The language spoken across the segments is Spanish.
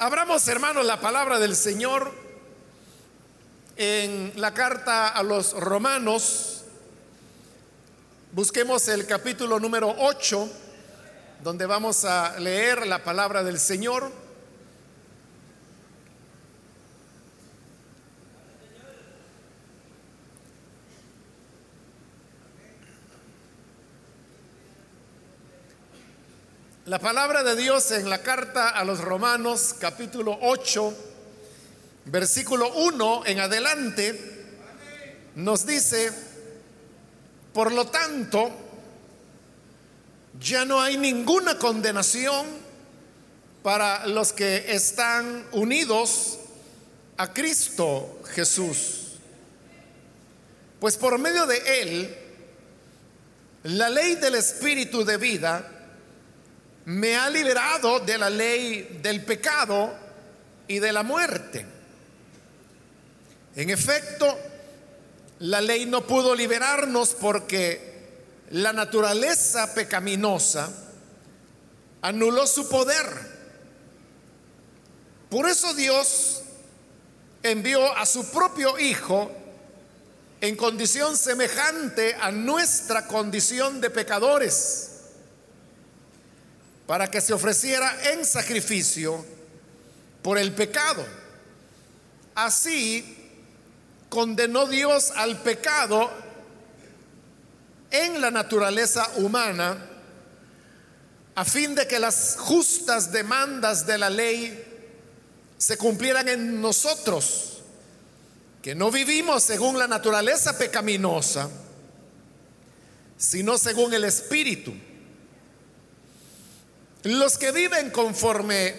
Abramos, hermanos, la palabra del Señor en la carta a los romanos. Busquemos el capítulo número 8, donde vamos a leer la palabra del Señor. La palabra de Dios en la carta a los Romanos capítulo 8, versículo 1 en adelante, nos dice, por lo tanto, ya no hay ninguna condenación para los que están unidos a Cristo Jesús. Pues por medio de Él, la ley del Espíritu de vida, me ha liberado de la ley del pecado y de la muerte. En efecto, la ley no pudo liberarnos porque la naturaleza pecaminosa anuló su poder. Por eso Dios envió a su propio Hijo en condición semejante a nuestra condición de pecadores para que se ofreciera en sacrificio por el pecado. Así condenó Dios al pecado en la naturaleza humana a fin de que las justas demandas de la ley se cumplieran en nosotros, que no vivimos según la naturaleza pecaminosa, sino según el Espíritu. Los que viven conforme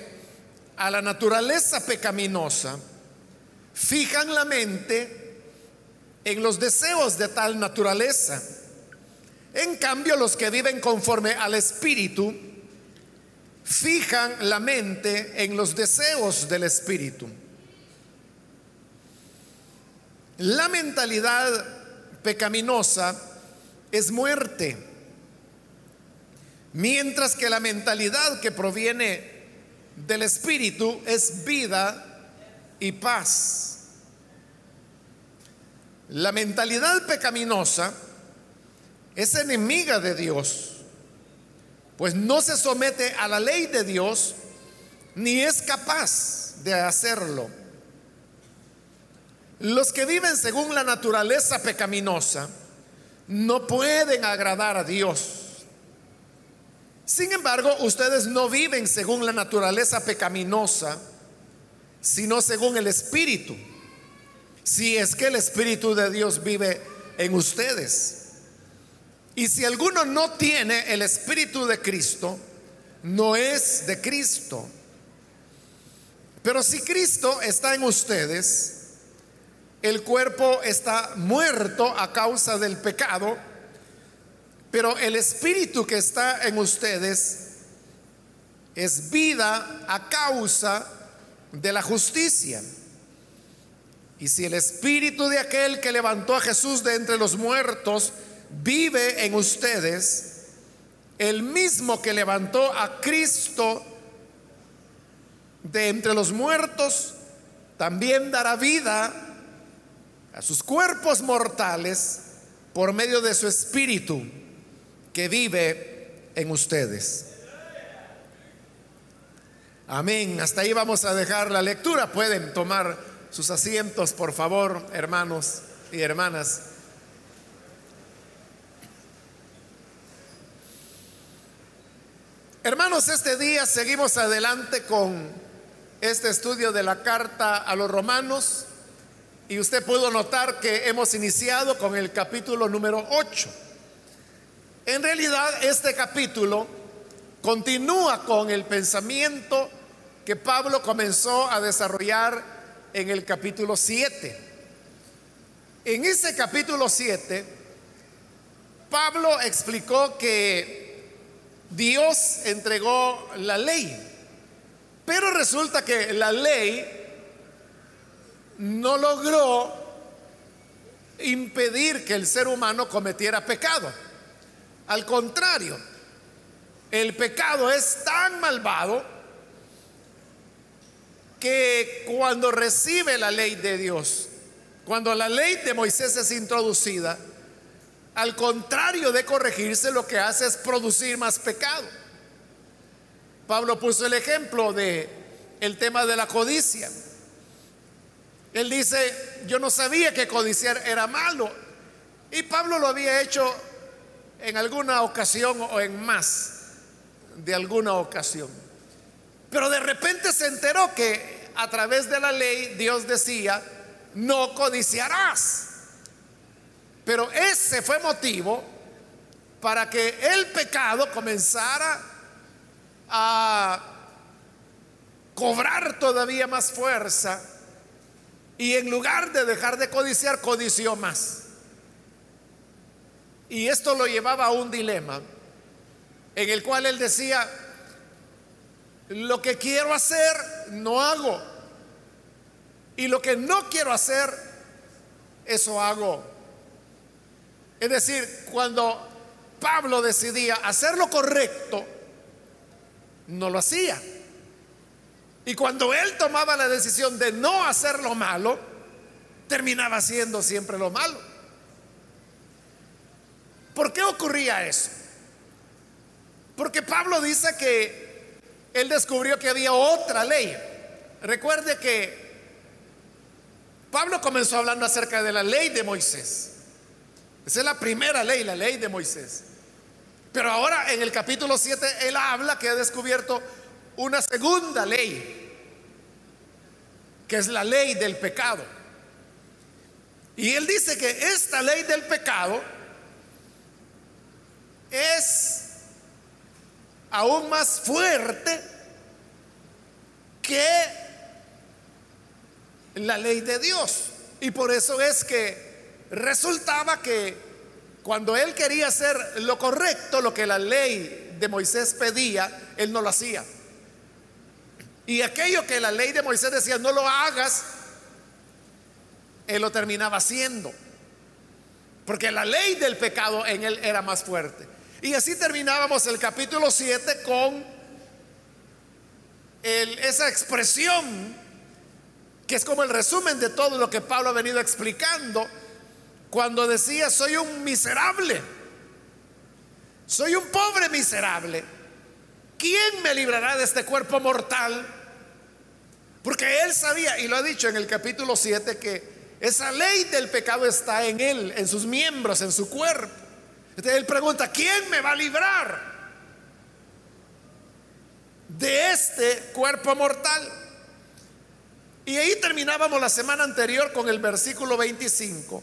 a la naturaleza pecaminosa fijan la mente en los deseos de tal naturaleza. En cambio, los que viven conforme al Espíritu fijan la mente en los deseos del Espíritu. La mentalidad pecaminosa es muerte Mientras que la mentalidad que proviene del Espíritu es vida y paz. La mentalidad pecaminosa es enemiga de Dios, pues no se somete a la ley de Dios ni es capaz de hacerlo. Los que viven según la naturaleza pecaminosa no pueden agradar a Dios sin embargo, ustedes no viven según la naturaleza pecaminosa, sino según el Espíritu. Si es que el Espíritu de Dios vive en ustedes. Y si alguno no tiene el Espíritu de Cristo, no es de Cristo. Pero si Cristo está en ustedes, el cuerpo está muerto a causa del pecado pero el espíritu que está en ustedes es vida a causa de la justicia. Y si el espíritu de aquel que levantó a Jesús de entre los muertos vive en ustedes, el mismo que levantó a Cristo de entre los muertos, también dará vida a sus cuerpos mortales por medio de su espíritu que vive en ustedes. Amén. Hasta ahí vamos a dejar la lectura. Pueden tomar sus asientos, por favor, hermanos y hermanas. Hermanos, este día seguimos adelante con este estudio de la carta a los romanos y usted pudo notar que hemos iniciado con el capítulo número 8. En realidad este capítulo continúa con el pensamiento que Pablo comenzó a desarrollar en el capítulo 7. En ese capítulo 7, Pablo explicó que Dios entregó la ley, pero resulta que la ley no logró impedir que el ser humano cometiera pecado. Al contrario, el pecado es tan malvado que cuando recibe la ley de Dios, cuando la ley de Moisés es introducida, al contrario de corregirse, lo que hace es producir más pecado. Pablo puso el ejemplo de el tema de la codicia. Él dice, yo no sabía que codiciar era malo. Y Pablo lo había hecho en alguna ocasión o en más de alguna ocasión. Pero de repente se enteró que a través de la ley Dios decía, no codiciarás. Pero ese fue motivo para que el pecado comenzara a cobrar todavía más fuerza y en lugar de dejar de codiciar, codició más. Y esto lo llevaba a un dilema en el cual él decía, lo que quiero hacer, no hago. Y lo que no quiero hacer, eso hago. Es decir, cuando Pablo decidía hacer lo correcto, no lo hacía. Y cuando él tomaba la decisión de no hacer lo malo, terminaba haciendo siempre lo malo. ¿Por qué ocurría eso? Porque Pablo dice que él descubrió que había otra ley. Recuerde que Pablo comenzó hablando acerca de la ley de Moisés. Esa es la primera ley, la ley de Moisés. Pero ahora en el capítulo 7 él habla que ha descubierto una segunda ley, que es la ley del pecado. Y él dice que esta ley del pecado es aún más fuerte que la ley de Dios. Y por eso es que resultaba que cuando él quería hacer lo correcto, lo que la ley de Moisés pedía, él no lo hacía. Y aquello que la ley de Moisés decía, no lo hagas, él lo terminaba haciendo. Porque la ley del pecado en él era más fuerte. Y así terminábamos el capítulo 7 con esa expresión que es como el resumen de todo lo que Pablo ha venido explicando cuando decía, soy un miserable, soy un pobre miserable. ¿Quién me librará de este cuerpo mortal? Porque él sabía, y lo ha dicho en el capítulo 7, que esa ley del pecado está en él, en sus miembros, en su cuerpo él pregunta, ¿quién me va a librar de este cuerpo mortal? Y ahí terminábamos la semana anterior con el versículo 25,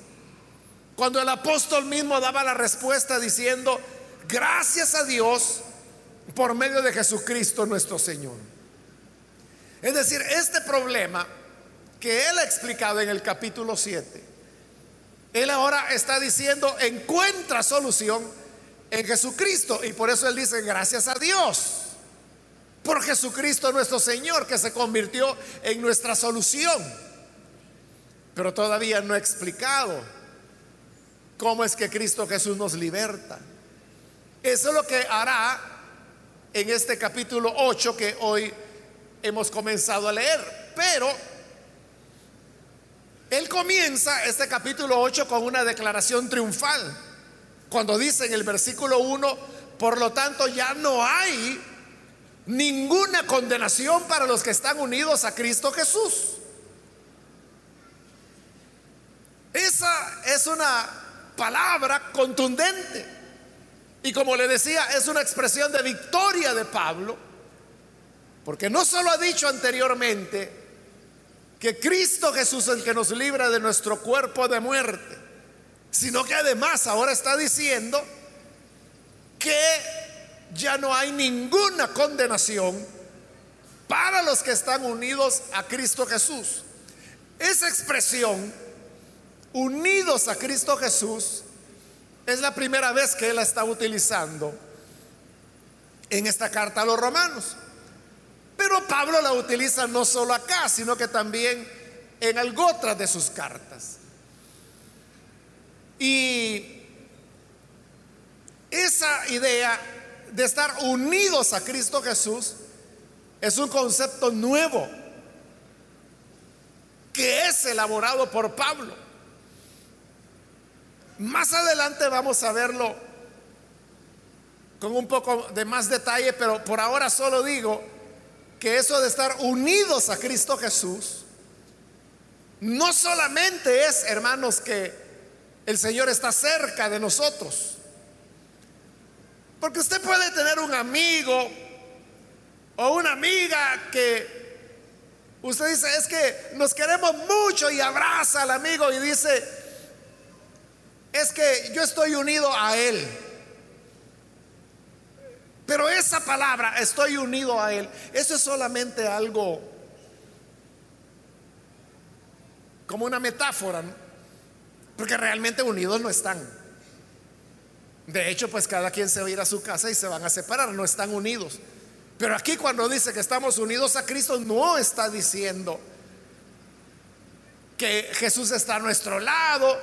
cuando el apóstol mismo daba la respuesta diciendo, gracias a Dios por medio de Jesucristo nuestro Señor. Es decir, este problema que él ha explicado en el capítulo 7, él ahora está diciendo, encuentra solución en Jesucristo. Y por eso Él dice, gracias a Dios. Por Jesucristo nuestro Señor, que se convirtió en nuestra solución. Pero todavía no ha explicado cómo es que Cristo Jesús nos liberta. Eso es lo que hará en este capítulo 8 que hoy hemos comenzado a leer. Pero él comienza este capítulo 8 con una declaración triunfal. Cuando dice en el versículo 1, por lo tanto ya no hay ninguna condenación para los que están unidos a Cristo Jesús. Esa es una palabra contundente. Y como le decía, es una expresión de victoria de Pablo, porque no solo ha dicho anteriormente, que Cristo Jesús es el que nos libra de nuestro cuerpo de muerte, sino que además ahora está diciendo que ya no hay ninguna condenación para los que están unidos a Cristo Jesús. Esa expresión, unidos a Cristo Jesús, es la primera vez que él la está utilizando en esta carta a los romanos. Pero Pablo la utiliza no solo acá, sino que también en algo de sus cartas. Y esa idea de estar unidos a Cristo Jesús es un concepto nuevo que es elaborado por Pablo. Más adelante vamos a verlo con un poco de más detalle, pero por ahora solo digo que eso de estar unidos a Cristo Jesús, no solamente es, hermanos, que el Señor está cerca de nosotros, porque usted puede tener un amigo o una amiga que usted dice, es que nos queremos mucho y abraza al amigo y dice, es que yo estoy unido a él. Pero esa palabra, estoy unido a Él, eso es solamente algo como una metáfora, porque realmente unidos no están. De hecho, pues cada quien se va a ir a su casa y se van a separar, no están unidos. Pero aquí cuando dice que estamos unidos a Cristo, no está diciendo que Jesús está a nuestro lado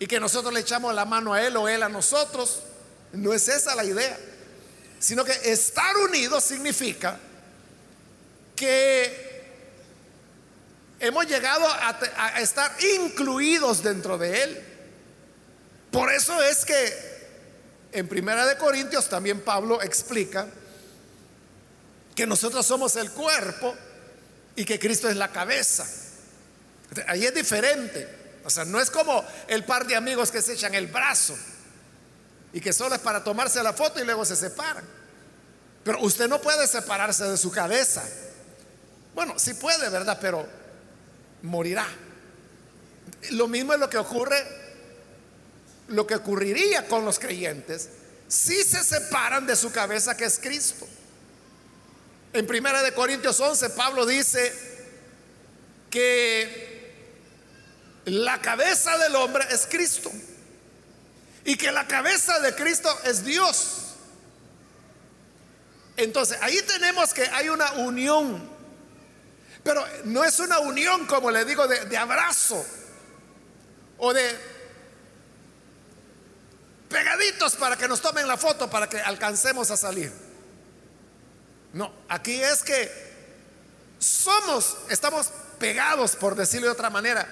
y que nosotros le echamos la mano a Él o Él a nosotros. No es esa la idea sino que estar unidos significa que hemos llegado a, estar incluidos dentro de Él. Por eso es que en Primera de Corintios también Pablo explica que nosotros somos el cuerpo y que Cristo es la cabeza. Ahí es diferente. O sea, no es como el par de amigos que se echan el brazo y que solo es para tomarse la foto y luego se separan. Pero usted no puede separarse de su cabeza. Bueno, sí puede, ¿verdad? Pero morirá. Lo mismo es lo que ocurre, lo que ocurriría con los creyentes si se separan de su cabeza que es Cristo. En Primera de Corintios 11 Pablo dice que la cabeza del hombre es Cristo y que la cabeza de Cristo es Dios. Entonces, ahí tenemos que hay una unión, pero no es una unión, como le digo, de, abrazo o de pegaditos para que nos tomen la foto, para que alcancemos a salir. No, aquí es que somos, estamos pegados, por decirlo de otra manera,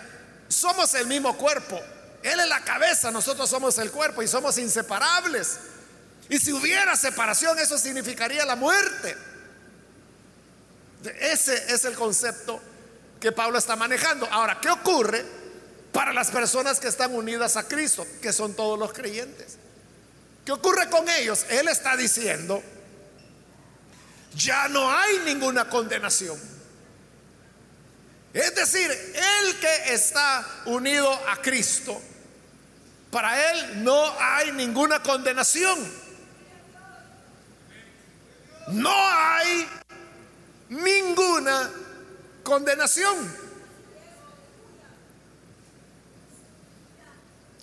somos el mismo cuerpo. Él es la cabeza, nosotros somos el cuerpo y somos inseparables. Y si hubiera separación, eso significaría la muerte. Ese es el concepto que Pablo está manejando. Ahora, ¿qué ocurre para las personas que están unidas a Cristo, que son todos los creyentes? ¿Qué ocurre con ellos? Él está diciendo, ya no hay ninguna condenación. Es decir, el que está unido a Cristo, para él no hay ninguna condenación. No hay ninguna condenación.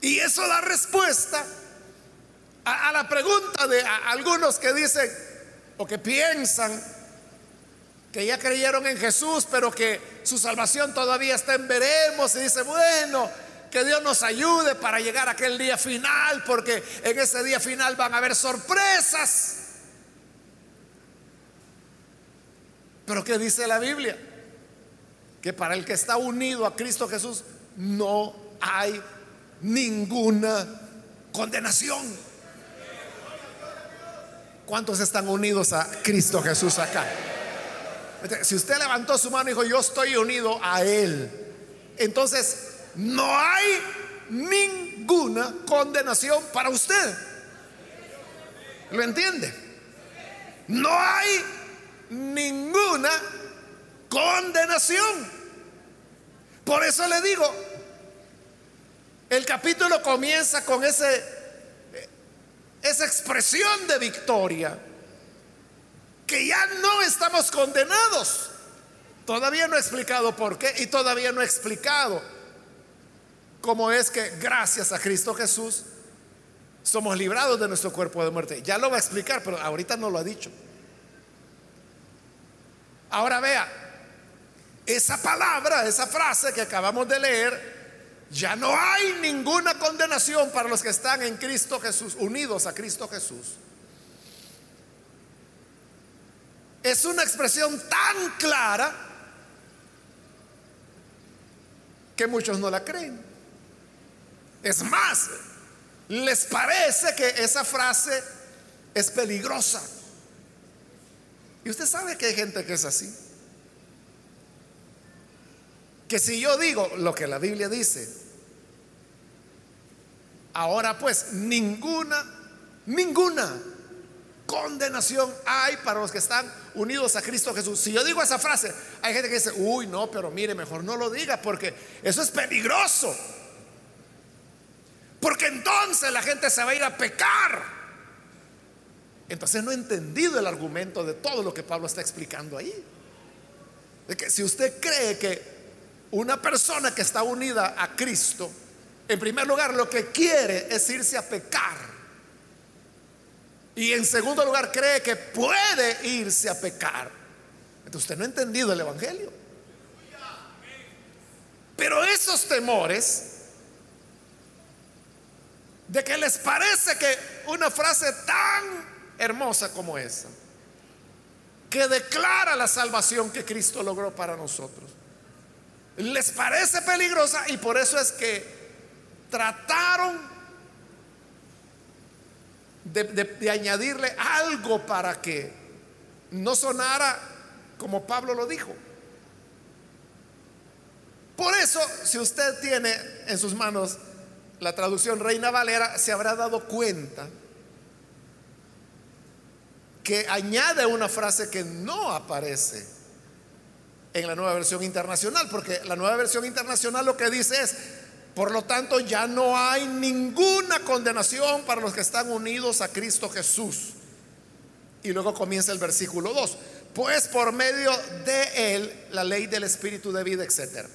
Y eso da respuesta a, la pregunta de algunos que dicen o que piensan que ya creyeron en Jesús, pero que su salvación todavía está en veremos y dice, bueno, que Dios nos ayude para llegar a aquel día final, porque en ese día final van a haber sorpresas. Pero ¿qué dice la Biblia? Que para el que está unido a Cristo Jesús no hay ninguna condenación. ¿Cuántos están unidos a Cristo Jesús acá? Si usted levantó su mano y dijo, yo estoy unido a Él, entonces no hay ninguna condenación para usted. ¿Lo entiende? No hay ninguna condenación. Por eso le digo, el capítulo comienza con ese, esa expresión de victoria, que ya no estamos condenados. Todavía no he explicado por qué y todavía no he explicado cómo es que gracias a Cristo Jesús somos librados de nuestro cuerpo de muerte. Ya lo va a explicar, pero ahorita no lo ha dicho. Ahora vea, esa palabra, esa frase que acabamos de leer, ya no hay ninguna condenación para los que están en Cristo Jesús, unidos a Cristo Jesús. Es una expresión tan clara que muchos no la creen. Es más, les parece que esa frase es peligrosa. Y usted sabe que hay gente que es así. Que si yo digo lo que la Biblia dice, ahora pues ninguna, ninguna condenación hay para los que están unidos a Cristo Jesús. Si yo digo esa frase, hay gente que dice, uy, no, pero mire, mejor no lo diga porque eso es peligroso. Porque entonces la gente se va a ir a pecar. Entonces no he entendido el argumento de todo lo que Pablo está explicando ahí. De que si usted cree que una persona que está unida a Cristo, en primer lugar lo que quiere es irse a pecar y en segundo lugar, cree que puede irse a pecar. Entonces usted no ha entendido el Evangelio. Pero esos temores de que les parece que una frase tan hermosa como esa, que declara la salvación que Cristo logró para nosotros, les parece peligrosa y por eso es que trataron de, añadirle algo para que no sonara como Pablo lo dijo. Por eso, si usted tiene en sus manos la traducción Reina Valera, se habrá dado cuenta que añade una frase que no aparece en la nueva versión internacional, porque la nueva versión internacional lo que dice es, por lo tanto, ya no hay ninguna condenación para los que están unidos a Cristo Jesús. Y luego comienza el versículo 2. Pues por medio de él, la ley del Espíritu de vida, etc.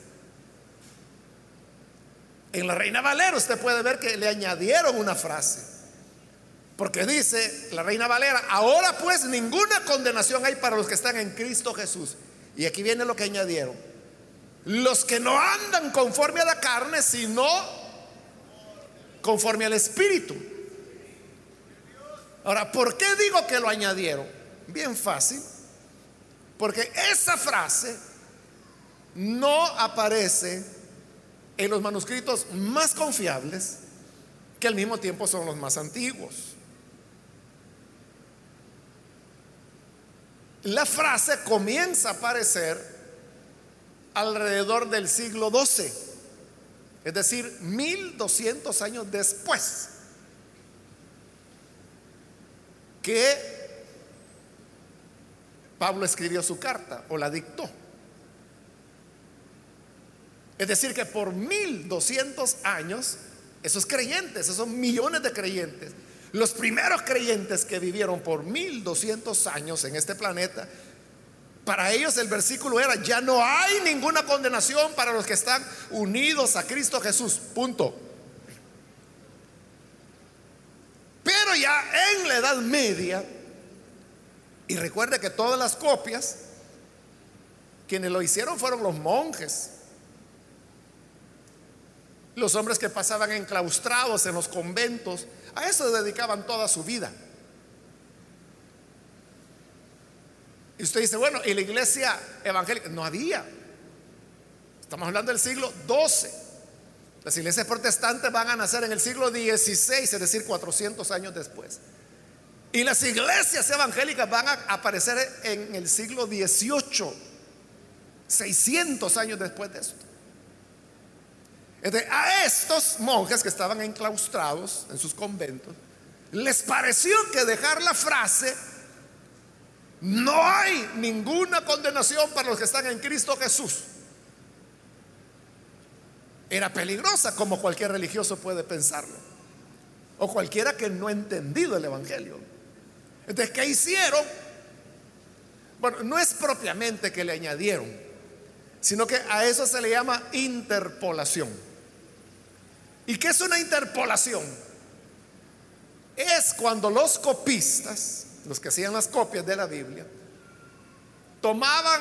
En la Reina Valera usted puede ver que le añadieron una frase. Porque dice la Reina Valera, ahora pues ninguna condenación hay para los que están en Cristo Jesús. Y aquí viene lo que añadieron los que no andan conforme a la carne, sino conforme al Espíritu. Ahora, ¿por qué digo que lo añadieron? Bien fácil. Porque esa frase no aparece en los manuscritos más confiables, que al mismo tiempo son los más antiguos. La frase comienza a aparecer alrededor del siglo XII, es decir, 1200 años después que Pablo escribió su carta o la dictó. Es decir, que por 1200 años, esos creyentes, esos millones de creyentes, los primeros creyentes que vivieron por 1200 años en este planeta, para ellos el versículo era, ya no hay ninguna condenación para los que están unidos a Cristo Jesús. Punto. Pero ya en la Edad Media, y recuerde que todas las copias, quienes lo hicieron fueron los monjes, los hombres que pasaban enclaustrados en los conventos, a eso dedicaban toda su vida. Y usted dice, bueno, ¿y la iglesia evangélica? No había. Estamos hablando del siglo XII. Las iglesias protestantes van a nacer en el siglo XVI, es decir, 400 años después. Y las iglesias evangélicas van a aparecer en el siglo XVIII, 600 años después de esto. a estos monjes que estaban enclaustrados en sus conventos, les pareció que dejar la frase no hay ninguna condenación para los que están en Cristo Jesús. Era peligrosa como cualquier religioso puede pensarlo. O cualquiera que no ha entendido el Evangelio. Entonces, ¿qué hicieron? Bueno, no es propiamente que le añadieron, sino que a eso se le llama interpolación. ¿Y qué es una interpolación? Es cuando los copistas los que hacían las copias de la Biblia, tomaban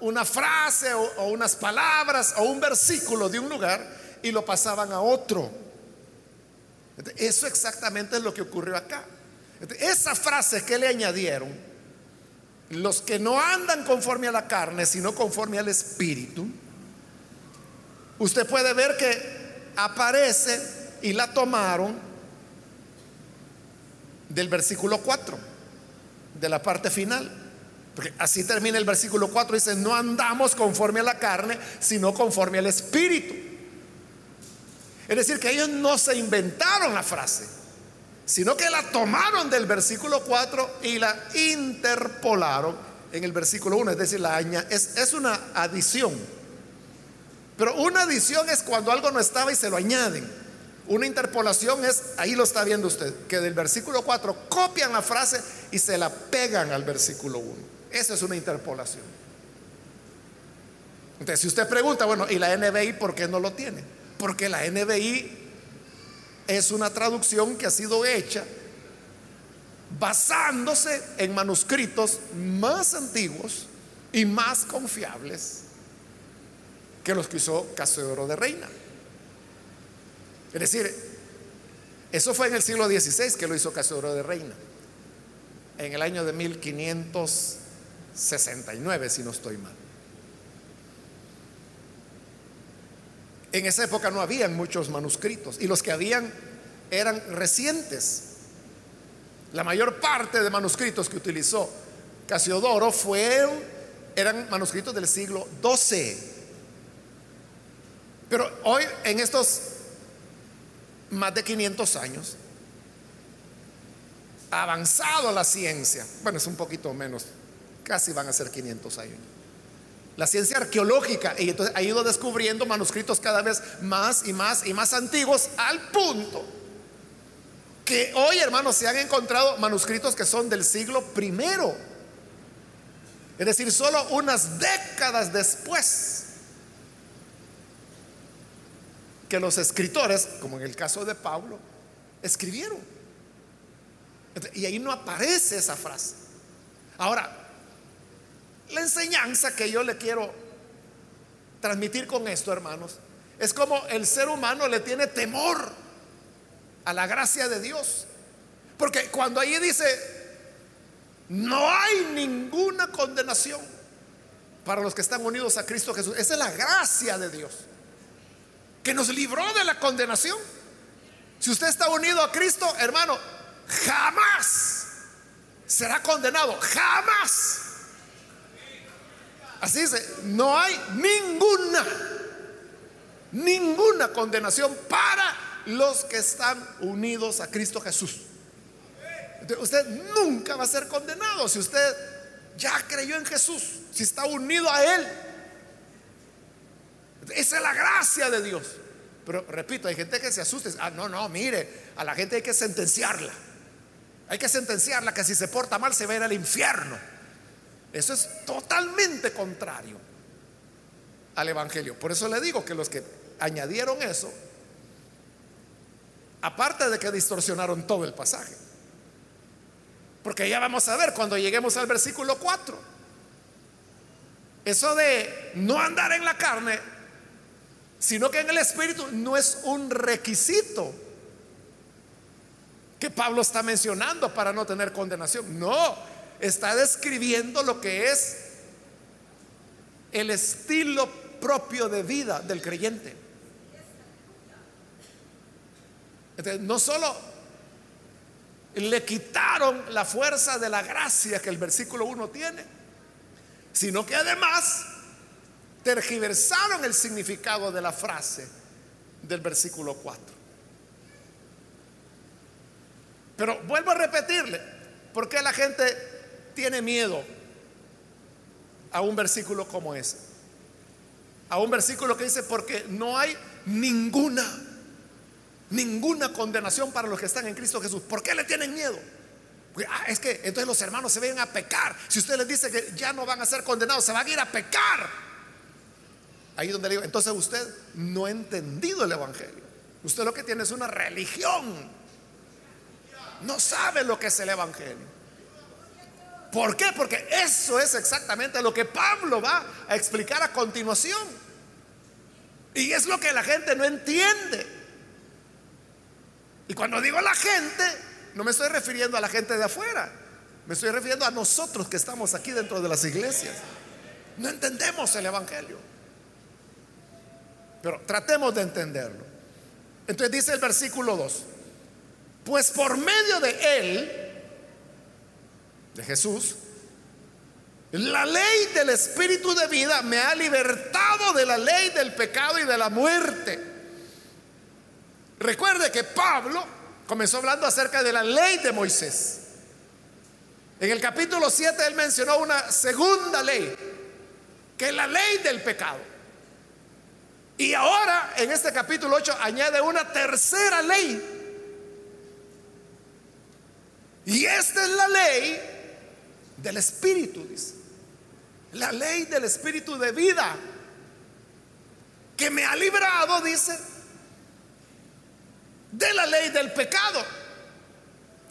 una frase o, unas palabras o un versículo de un lugar y lo pasaban a otro. Eso exactamente es lo que ocurrió acá. Esa frase que le añadieron, los que no andan conforme a la carne, sino conforme al Espíritu, usted puede ver que aparece y la tomaron del versículo 4, de la parte final. Porque así termina el versículo 4, dice, no andamos conforme a la carne, sino conforme al Espíritu. Es decir, que ellos no se inventaron la frase, sino que la tomaron del versículo 4 y la interpolaron en el versículo 1, es decir, la es, es una adición. Pero una adición es cuando algo no estaba y se lo añaden. Una interpolación es, ahí lo está viendo usted, que del versículo 4 copian la frase y se la pegan al versículo 1. Esa es una interpolación. Entonces, si usted pregunta, bueno, ¿y la NBI por qué no lo tiene? Porque la NBI es una traducción que ha sido hecha basándose en manuscritos más antiguos y más confiables que los que hizo Casiodoro de Reina. Es decir, eso fue en el siglo XVI que lo hizo Casiodoro de Reina, en el año de 1569, si no estoy mal. En esa época no habían muchos manuscritos y los que habían eran recientes. La mayor parte de manuscritos que utilizó Casiodoro fueron, eran manuscritos del siglo XII. Pero hoy, en estos más de 500 años, ha avanzado la ciencia. Bueno, es un poquito menos, casi van a ser 500 años. La ciencia arqueológica y entonces ha ido descubriendo manuscritos cada vez más y más y más antiguos al punto que hoy, hermanos, se han encontrado manuscritos que son del siglo primero. Es decir, solo unas décadas después que los escritores, como en el caso de Pablo, escribieron. Y ahí no aparece esa frase. Ahora, la enseñanza que yo le quiero transmitir con esto, hermanos, es como el ser humano le tiene temor a la gracia de Dios. Porque cuando ahí dice, no hay ninguna condenación para los que están unidos a Cristo Jesús. Esa es la gracia de Dios, que nos libró de la condenación. Si usted está unido a Cristo, hermano, jamás será condenado, jamás. Así dice, no hay ninguna, ninguna condenación para los que están unidos a Cristo Jesús. Usted nunca va a ser condenado si usted ya creyó en Jesús, si está unido a Él. Esa es la gracia de Dios. Pero repito, hay gente que se asusta. Ah, no, no, mire, a la gente hay que sentenciarla. Hay que sentenciarla que si se porta mal se va a ir al infierno. Eso es totalmente contrario al Evangelio. Por eso le digo que los que añadieron eso Aparte de que distorsionaron todo el pasaje. Porque ya vamos a ver cuando lleguemos al versículo 4. Eso de no andar en la carne, sino que en el Espíritu no es un requisito que Pablo está mencionando para no tener condenación. No, está describiendo lo que es el estilo propio de vida del creyente. no solo le quitaron la fuerza de la gracia que el versículo 1 tiene, sino que además tergiversaron el significado de la frase del versículo 4. Pero vuelvo a repetirle, ¿por qué la gente tiene miedo a un versículo como ese? A un versículo que dice, porque no hay ninguna ninguna condenación para los que están en Cristo Jesús. ¿Por qué le tienen miedo? Ah, es que entonces los hermanos se ven a pecar. Si usted les dice que ya no van a ser condenados, se van a ir a pecar. Ahí donde le digo, entonces usted no ha entendido el Evangelio. Usted lo que tiene es una religión. No sabe lo que es el Evangelio. ¿Por qué? Porque eso es exactamente lo que Pablo va a explicar a continuación. Y es lo que la gente no entiende. Y cuando digo la gente, no me estoy refiriendo a la gente de afuera, me estoy refiriendo a nosotros que estamos aquí dentro de las iglesias. No entendemos el Evangelio. Pero tratemos de entenderlo. Entonces dice el versículo 2, pues por medio de él, de Jesús, la ley del Espíritu de vida me ha libertado de la ley del pecado y de la muerte. Recuerde que Pablo comenzó hablando acerca de la ley de Moisés. En el capítulo 7 él mencionó una segunda ley, que es la ley del pecado. Y ahora en este capítulo 8 añade una tercera ley. Y esta es la ley del Espíritu, dice. La ley del Espíritu de vida que me ha librado, dice, de la ley del pecado.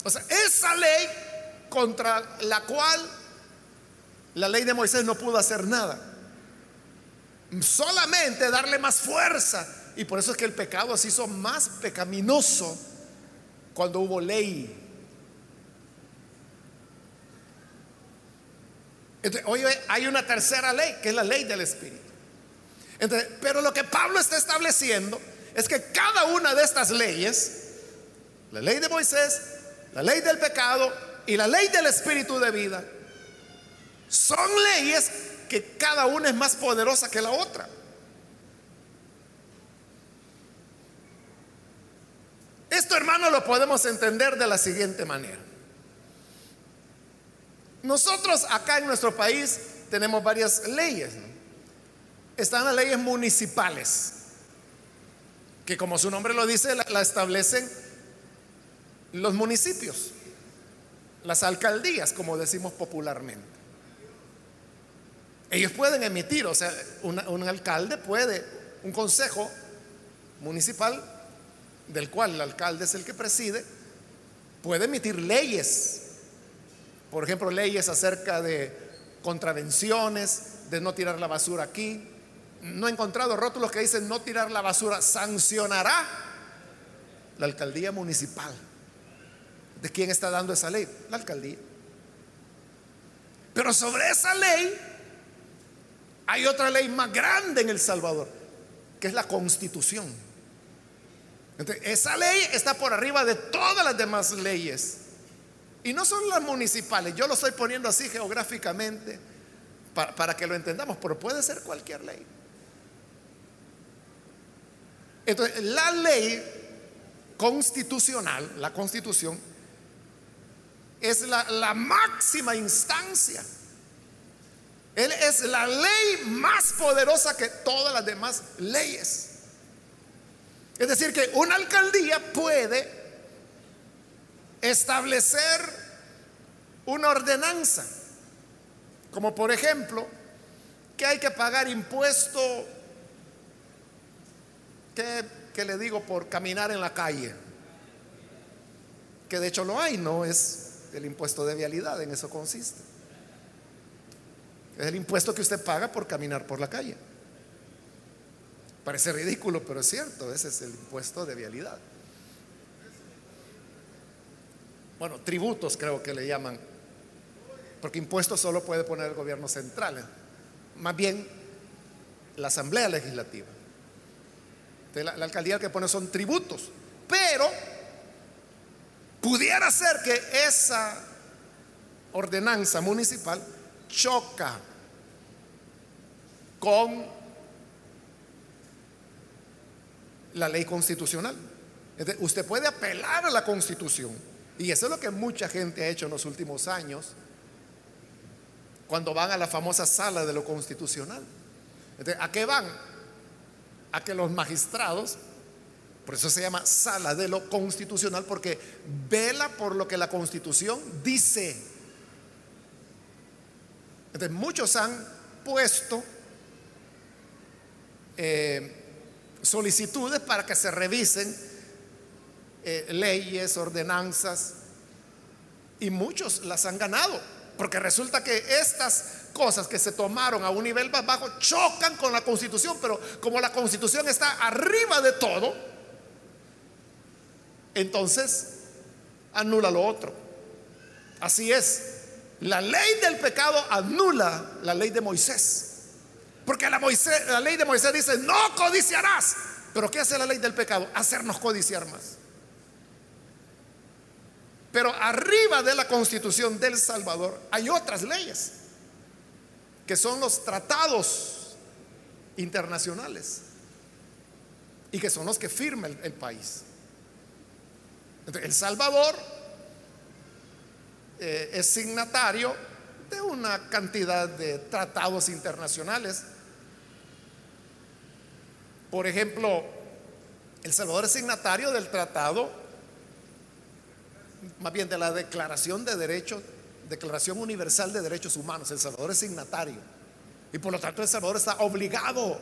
O sea, esa ley contra la cual la ley de Moisés no pudo hacer nada. Solamente darle más fuerza. Y por eso es que el pecado se hizo más pecaminoso cuando hubo ley. Entonces, hay una tercera ley, que es la ley del Espíritu. Entonces, pero lo que Pablo está estableciendo es que cada una de estas leyes, la ley de Moisés, la ley del pecado y la ley del espíritu de vida son leyes que cada una es más poderosa que la otra. Esto, hermano, lo podemos entender de la siguiente manera. Nosotros acá en nuestro país tenemos varias leyes. Están las leyes municipales, que como su nombre lo dice, la, la establecen los municipios las alcaldías, como decimos popularmente. Ellos pueden emitir, o sea, un alcalde puede, un consejo municipal, del cual el alcalde es el que preside, puede emitir leyes. Por ejemplo, leyes acerca de contravenciones, de no tirar la basura aquí. No he encontrado rótulos que dicen no tirar la basura, sancionará la alcaldía municipal. ¿De quién está dando esa ley? La alcaldía. Pero sobre esa ley hay otra ley más grande en El Salvador, que es la constitución. esa ley está por arriba de todas las demás leyes. Y no son las municipales, yo lo estoy poniendo así geográficamente para, para que lo entendamos, pero puede ser cualquier ley. Entonces, la ley constitucional, la constitución, es la, máxima instancia. Él es la ley más poderosa que todas las demás leyes. Es decir, que una alcaldía puede establecer una ordenanza, como por ejemplo, que hay que pagar impuesto, que, le digo, por caminar en la calle, que de hecho lo hay, no es el impuesto de vialidad, en eso consiste. Es el impuesto que usted paga por caminar por la calle. Parece ridículo, pero es cierto, ese es el impuesto de vialidad. Bueno, tributos creo que le llaman, porque impuestos solo puede poner el gobierno central, más bien la Asamblea Legislativa. la, la alcaldía que pone son tributos, pero Pudiera ser que esa ordenanza municipal choca con la ley constitucional. usted puede apelar a la constitución. Y eso es lo que mucha gente ha hecho en los últimos años cuando van a la famosa sala de lo constitucional. ¿A qué van? A que los magistrados por eso se llama sala de lo constitucional, porque vela por lo que la constitución dice. Entonces, muchos han puesto eh, solicitudes para que se revisen eh, leyes, ordenanzas, y muchos las han ganado, porque resulta que estas cosas que se tomaron a un nivel más bajo chocan con la constitución, pero como la constitución está arriba de todo, entonces anula lo otro. Así es. La ley del pecado anula la ley de Moisés. Porque la, ley de Moisés dice, no codiciarás. Pero ¿qué hace la ley del pecado? Hacernos codiciar más. Pero arriba de la constitución del Salvador hay otras leyes, que son los tratados internacionales y que son los que firma el, país. el Salvador eh, es signatario de una cantidad de tratados internacionales. Por ejemplo, El Salvador es signatario del tratado más bien de la Declaración de Derechos, Declaración Universal de Derechos Humanos. El Salvador es signatario. Y por lo tanto El Salvador está obligado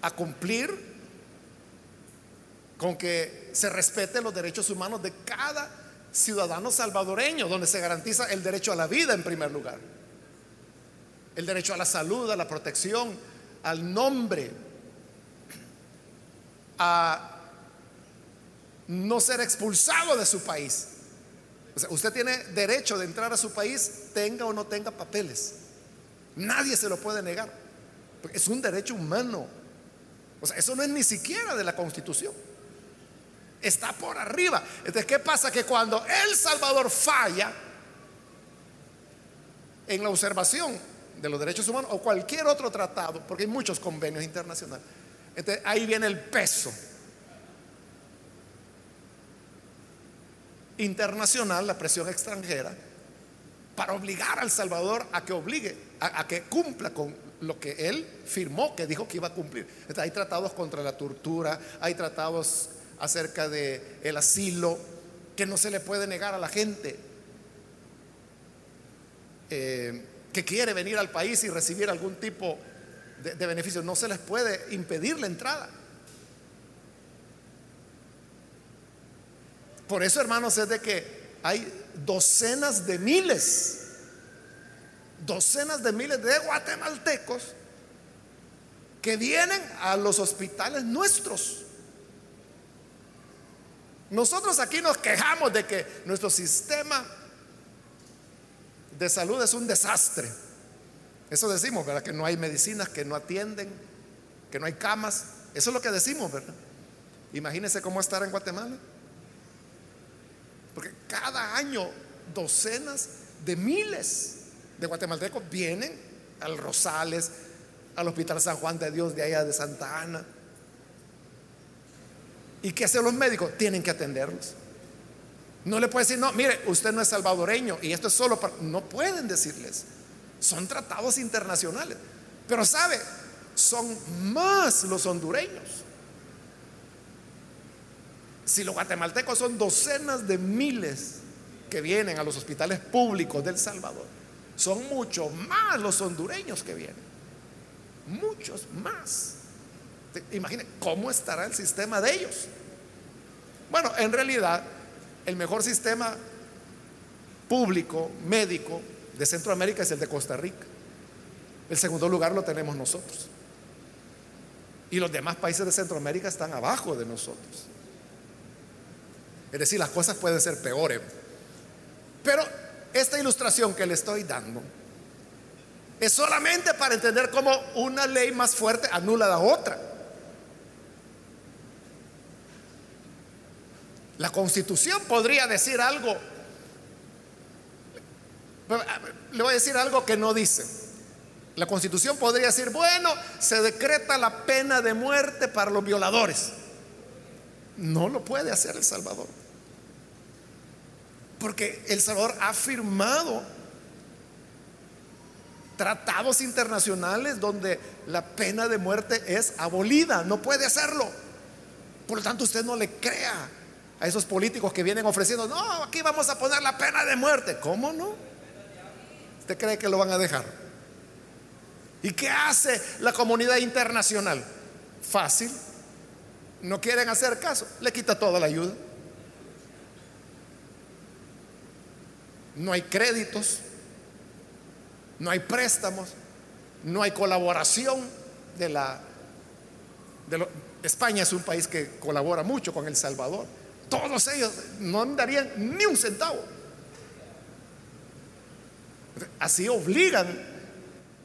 a cumplir con que se respeten los derechos humanos de cada ciudadano salvadoreño, donde se garantiza el derecho a la vida en primer lugar, el derecho a la salud, a la protección, al nombre, a no ser expulsado de su país. Usted tiene derecho de entrar a su país, tenga o no tenga papeles. Nadie se lo puede negar. Es un derecho humano. O sea, eso no es ni siquiera de la constitución. Está por arriba. Entonces, ¿qué pasa? Que cuando El Salvador falla en la observación de los derechos humanos o cualquier otro tratado, porque hay muchos convenios internacionales, entonces ahí viene el peso internacional, la presión extranjera, para obligar al Salvador a que obligue, a, que cumpla con lo que él firmó, que dijo que iba a cumplir. hay tratados contra la tortura, hay tratados acerca de el asilo, que no se le puede negar a la gente eh, que quiere venir al país y recibir algún tipo de, de beneficio, no se les puede impedir la entrada. Por eso, hermanos, es de que hay docenas de miles, docenas de miles de guatemaltecos que vienen a los hospitales nuestros. Nosotros aquí nos quejamos de que nuestro sistema de salud es un desastre. Eso decimos, ¿verdad? Que no hay medicinas, que no atienden, que no hay camas. Eso es lo que decimos, ¿verdad? Imagínense cómo estar en Guatemala. Porque cada año docenas de miles de guatemaltecos vienen al Rosales, al Hospital San Juan de Dios de allá de Santa Ana. ¿Y qué hacen los médicos? Tienen que atenderlos. No le puede decir, no, mire, usted no es salvadoreño y esto es solo para... No pueden decirles. Son tratados internacionales. Pero sabe, son más los hondureños si los guatemaltecos son docenas de miles que vienen a los hospitales públicos del Salvador, son mucho más los hondureños que vienen. Muchos más. Imaginen cómo estará el sistema de ellos. Bueno, en realidad, el mejor sistema público, médico de Centroamérica es el de Costa Rica. El segundo lugar lo tenemos nosotros. Y los demás países de Centroamérica están abajo de nosotros. Es decir, las cosas pueden ser peores. Pero esta ilustración que le estoy dando es solamente para entender cómo una ley más fuerte anula la otra. La constitución podría decir algo. Le voy a decir algo que no dice. La constitución podría decir, bueno, se decreta la pena de muerte para los violadores. No lo puede hacer El Salvador. Porque El Salvador ha firmado tratados internacionales donde la pena de muerte es abolida. No puede hacerlo. Por lo tanto, usted no le crea a esos políticos que vienen ofreciendo, no, aquí vamos a poner la pena de muerte. ¿Cómo no? ¿Usted cree que lo van a dejar? ¿Y qué hace la comunidad internacional? Fácil no quieren hacer caso, le quita toda la ayuda. No hay créditos, no hay préstamos, no hay colaboración de la... De España es un país que colabora mucho con El Salvador. Todos ellos no darían ni un centavo. Así obligan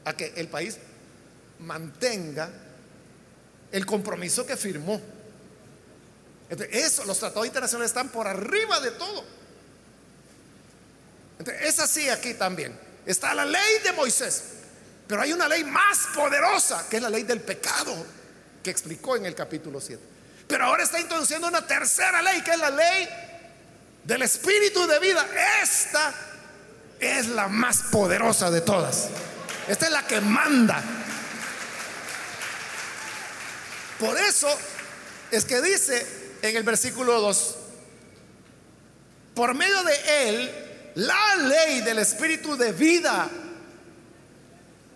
a que el país mantenga el compromiso que firmó. eso, los tratados internacionales están por arriba de todo. es así aquí también. Está la ley de Moisés, pero hay una ley más poderosa, que es la ley del pecado, que explicó en el capítulo 7. Pero ahora está introduciendo una tercera ley, que es la ley del espíritu de vida. Esta es la más poderosa de todas. Esta es la que manda. Por eso es que dice en el versículo 2, por medio de él, la ley del espíritu de vida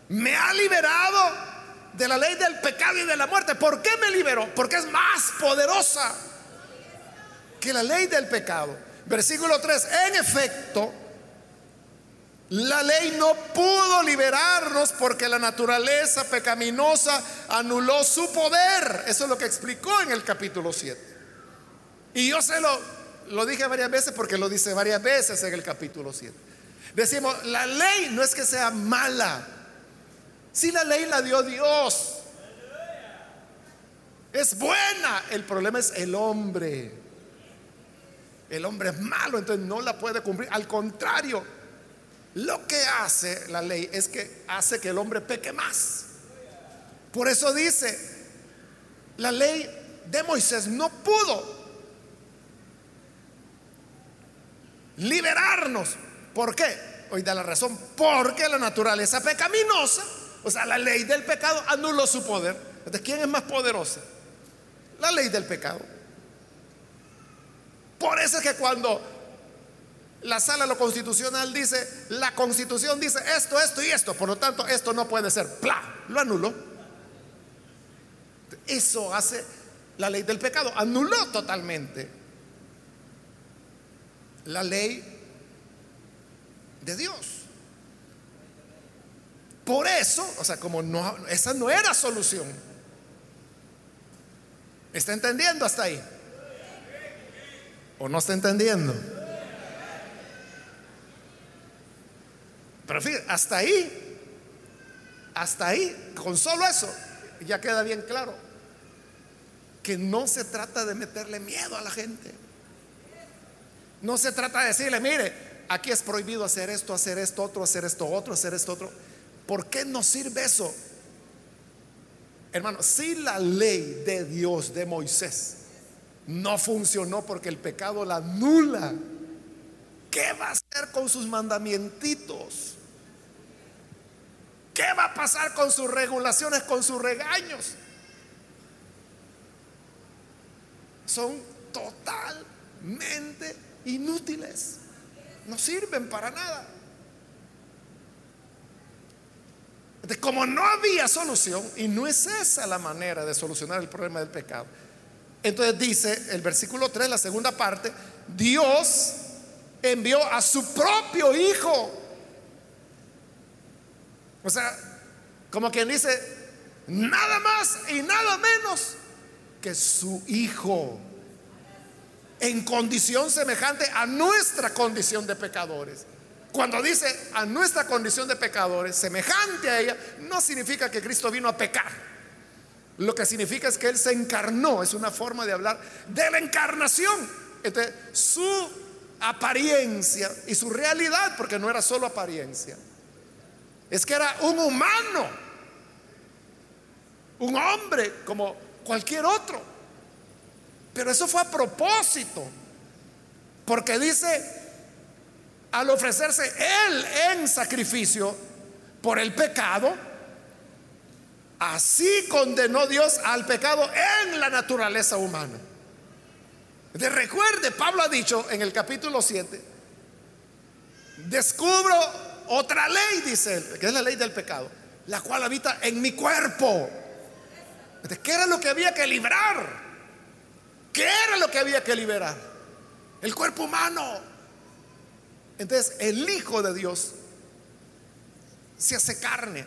me ha liberado de la ley del pecado y de la muerte. ¿Por qué me liberó? Porque es más poderosa que la ley del pecado. Versículo 3, en efecto, la ley no pudo liberarnos porque la naturaleza pecaminosa anuló su poder. Eso es lo que explicó en el capítulo 7. Y yo se lo, lo dije varias veces porque lo dice varias veces en el capítulo 7. Decimos, la ley no es que sea mala. Si la ley la dio Dios. Es buena. El problema es el hombre. El hombre es malo, entonces no la puede cumplir. Al contrario, lo que hace la ley es que hace que el hombre peque más. Por eso dice, la ley de Moisés no pudo liberarnos. ¿Por qué? Hoy da la razón. Porque la naturaleza pecaminosa, o sea, la ley del pecado anuló su poder. ¿De quién es más poderosa? La ley del pecado. Por eso es que cuando la sala lo constitucional dice, la constitución dice esto, esto y esto, por lo tanto esto no puede ser. ¡Pla! Lo anuló. Eso hace la ley del pecado. Anuló totalmente la ley de Dios. Por eso, o sea, como no, esa no era solución. ¿Está entendiendo hasta ahí? ¿O no está entendiendo? Pero fíjate, hasta ahí, hasta ahí, con solo eso, ya queda bien claro que no se trata de meterle miedo a la gente. No se trata de decirle, mire, aquí es prohibido hacer esto, hacer esto, otro, hacer esto, otro, hacer esto, otro. ¿Por qué no sirve eso? Hermano, si la ley de Dios, de Moisés, no funcionó porque el pecado la anula, ¿qué va a hacer con sus mandamientos? ¿Qué va a pasar con sus regulaciones, con sus regaños? Son totalmente inútiles. No sirven para nada. De como no había solución, y no es esa la manera de solucionar el problema del pecado. Entonces dice el versículo 3, la segunda parte, Dios envió a su propio Hijo o sea, como quien dice, nada más y nada menos que su Hijo, en condición semejante a nuestra condición de pecadores. Cuando dice a nuestra condición de pecadores, semejante a ella, no significa que Cristo vino a pecar. Lo que significa es que Él se encarnó, es una forma de hablar de la encarnación. Entonces, su apariencia y su realidad, porque no era solo apariencia, es que era un humano, un hombre como cualquier otro. Pero eso fue a propósito, porque dice, al ofrecerse él en sacrificio por el pecado, así condenó Dios al pecado en la naturaleza humana. De recuerde, Pablo ha dicho en el capítulo 7, descubro otra ley, dice él, que es la ley del pecado, la cual habita en mi cuerpo. ¿Qué era lo que había que librar? ¿Qué era lo que había que liberar? El cuerpo humano. Entonces el Hijo de Dios se hace carne,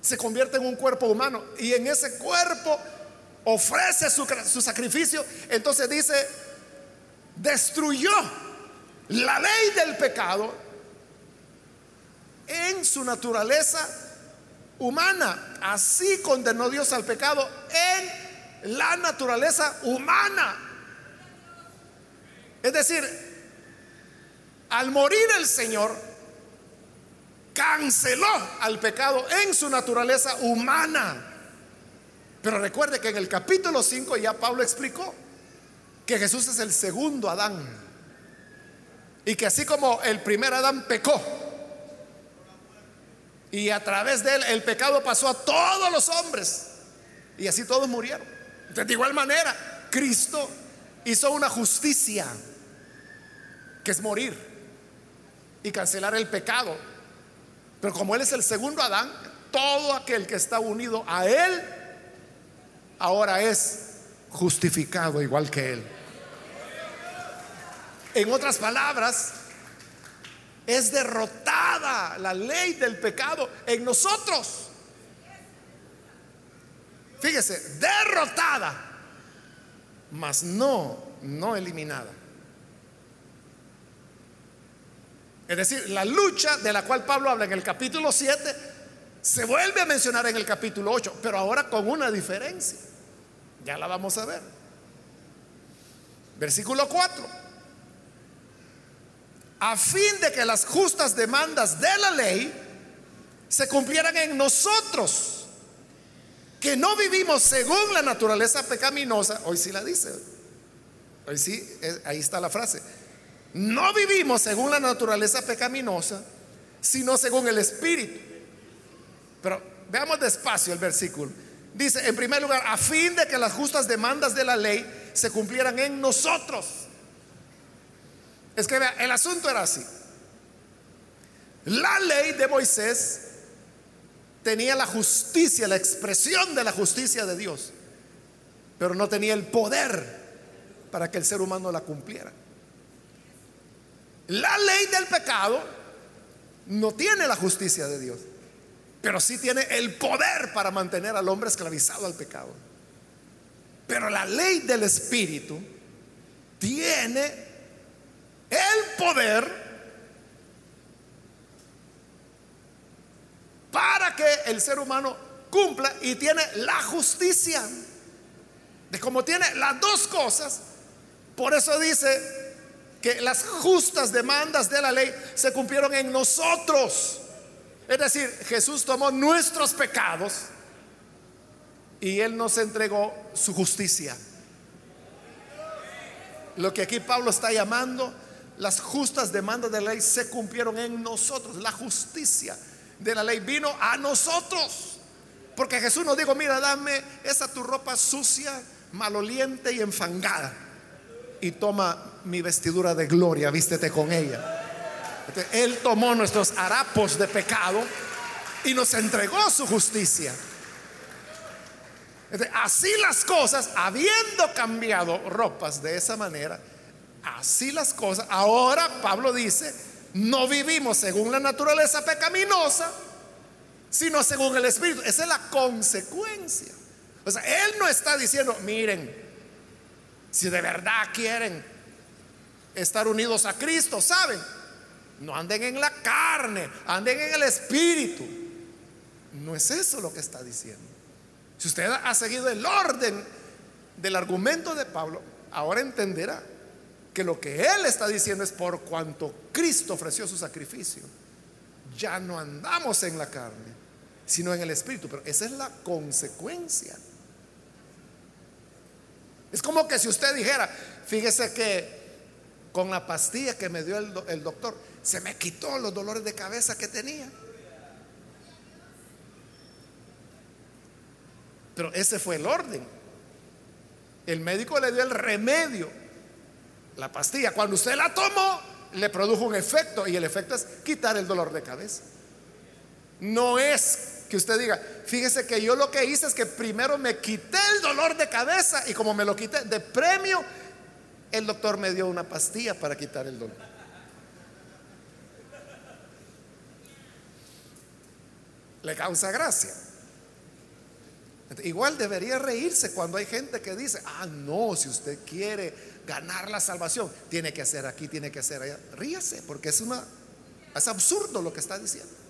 se convierte en un cuerpo humano y en ese cuerpo ofrece su, su sacrificio. Entonces dice, destruyó la ley del pecado en su naturaleza humana. Así condenó Dios al pecado en la naturaleza humana. Es decir, al morir el Señor, canceló al pecado en su naturaleza humana. Pero recuerde que en el capítulo 5 ya Pablo explicó que Jesús es el segundo Adán. Y que así como el primer Adán pecó, y a través de él el pecado pasó a todos los hombres, y así todos murieron. de igual manera, Cristo hizo una justicia, que es morir y cancelar el pecado. Pero como Él es el segundo Adán, todo aquel que está unido a Él, ahora es justificado igual que Él. En otras palabras, es derrotada la ley del pecado en nosotros. Fíjese, derrotada, mas no, no eliminada. Es decir, la lucha de la cual Pablo habla en el capítulo 7 se vuelve a mencionar en el capítulo 8, pero ahora con una diferencia. Ya la vamos a ver. Versículo 4. A fin de que las justas demandas de la ley se cumplieran en nosotros, que no vivimos según la naturaleza pecaminosa, hoy sí la dice, hoy sí, ahí está la frase, no vivimos según la naturaleza pecaminosa, sino según el Espíritu. Pero veamos despacio el versículo. Dice, en primer lugar, a fin de que las justas demandas de la ley se cumplieran en nosotros. Es que vea, el asunto era así. La ley de Moisés tenía la justicia, la expresión de la justicia de Dios, pero no tenía el poder para que el ser humano la cumpliera. La ley del pecado no tiene la justicia de Dios pero sí tiene el poder para mantener al hombre esclavizado al pecado. Pero la ley del Espíritu tiene el poder para que el ser humano cumpla y tiene la justicia. De como tiene las dos cosas, por eso dice que las justas demandas de la ley se cumplieron en nosotros. Es decir, Jesús tomó nuestros pecados y Él nos entregó su justicia. Lo que aquí Pablo está llamando, las justas demandas de la ley se cumplieron en nosotros. La justicia de la ley vino a nosotros. Porque Jesús nos dijo, mira, dame esa tu ropa sucia, maloliente y enfangada. Y toma mi vestidura de gloria, vístete con ella. Él tomó nuestros harapos de pecado y nos entregó su justicia. Así las cosas, habiendo cambiado ropas de esa manera, así las cosas, ahora Pablo dice, no vivimos según la naturaleza pecaminosa, sino según el Espíritu. Esa es la consecuencia. O sea, Él no está diciendo, miren, si de verdad quieren estar unidos a Cristo, ¿saben? No anden en la carne, anden en el espíritu. No es eso lo que está diciendo. Si usted ha seguido el orden del argumento de Pablo, ahora entenderá que lo que él está diciendo es por cuanto Cristo ofreció su sacrificio. Ya no andamos en la carne, sino en el espíritu. Pero esa es la consecuencia. Es como que si usted dijera, fíjese que con la pastilla que me dio el, doctor, se me quitó los dolores de cabeza que tenía. Pero ese fue el orden. El médico le dio el remedio, la pastilla. Cuando usted la tomó, le produjo un efecto y el efecto es quitar el dolor de cabeza. No es que usted diga, fíjese que yo lo que hice es que primero me quité el dolor de cabeza y como me lo quité de premio, el doctor me dio una pastilla para quitar el dolor. le causa gracia. Igual debería reírse cuando hay gente que dice, ah, no, si usted quiere ganar la salvación, tiene que hacer aquí, tiene que hacer allá. Ríase, porque es una, es absurdo lo que está diciendo.